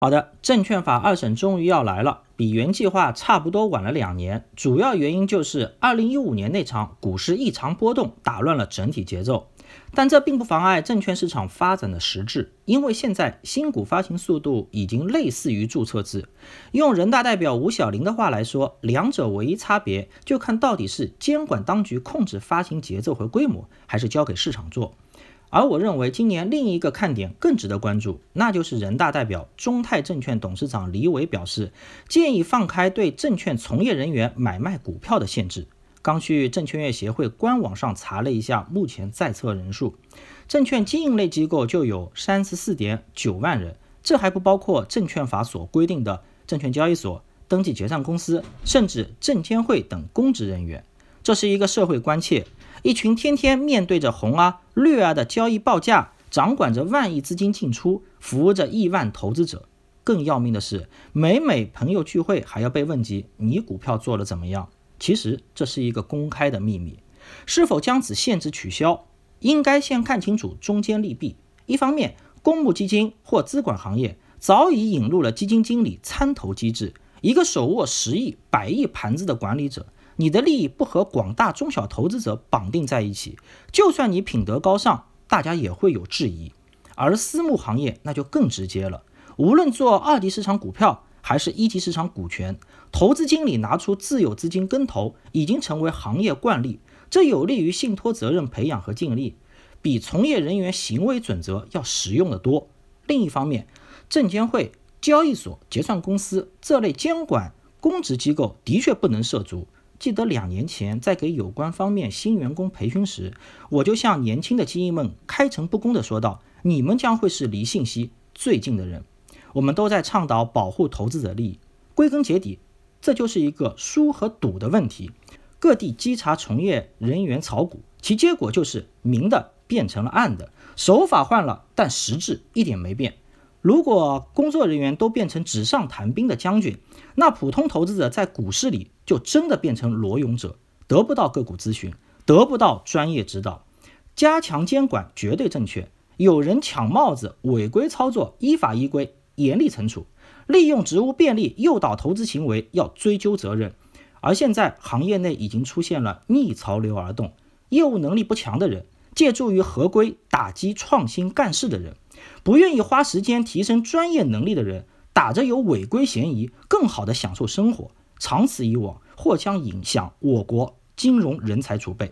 好的，证券法二审终于要来了，比原计划差不多晚了两年。主要原因就是二零一五年那场股市异常波动，打乱了整体节奏。但这并不妨碍证券市场发展的实质，因为现在新股发行速度已经类似于注册制。用人大代表吴晓玲的话来说，两者唯一差别就看到底是监管当局控制发行节奏和规模，还是交给市场做。而我认为，今年另一个看点更值得关注，那就是人大代表中泰证券董事长李伟表示，建议放开对证券从业人员买卖股票的限制。刚去证券业协会官网上查了一下，目前在册人数，证券经营类机构就有三十四点九万人，这还不包括证券法所规定的证券交易所、登记结算公司，甚至证监会等公职人员。这是一个社会关切。一群天天面对着红啊绿啊的交易报价，掌管着万亿资金进出，服务着亿万投资者。更要命的是，每每朋友聚会还要被问及你股票做的怎么样。其实这是一个公开的秘密。是否将此限制取消，应该先看清楚中间利弊。一方面，公募基金或资管行业早已引入了基金经理参投机制，一个手握十亿、百亿盘子的管理者。你的利益不和广大中小投资者绑定在一起，就算你品德高尚，大家也会有质疑。而私募行业那就更直接了，无论做二级市场股票还是一级市场股权，投资经理拿出自有资金跟投，已经成为行业惯例。这有利于信托责任培养和尽力，比从业人员行为准则要实用的多。另一方面，证监会、交易所、结算公司这类监管公职机构的确不能涉足。记得两年前在给有关方面新员工培训时，我就向年轻的精英们开诚布公地说道：“你们将会是离信息最近的人。”我们都在倡导保护投资者利益，归根结底，这就是一个输和赌的问题。各地稽查从业人员炒股，其结果就是明的变成了暗的，手法换了，但实质一点没变。如果工作人员都变成纸上谈兵的将军，那普通投资者在股市里就真的变成裸泳者，得不到个股咨询，得不到专业指导。加强监管绝对正确，有人抢帽子、违规操作，依法依规严厉惩处；利用职务便利诱导投资行为，要追究责任。而现在行业内已经出现了逆潮流而动，业务能力不强的人，借助于合规打击创新干事的人。不愿意花时间提升专业能力的人，打着有违规嫌疑，更好的享受生活。长此以往，或将影响我国金融人才储备。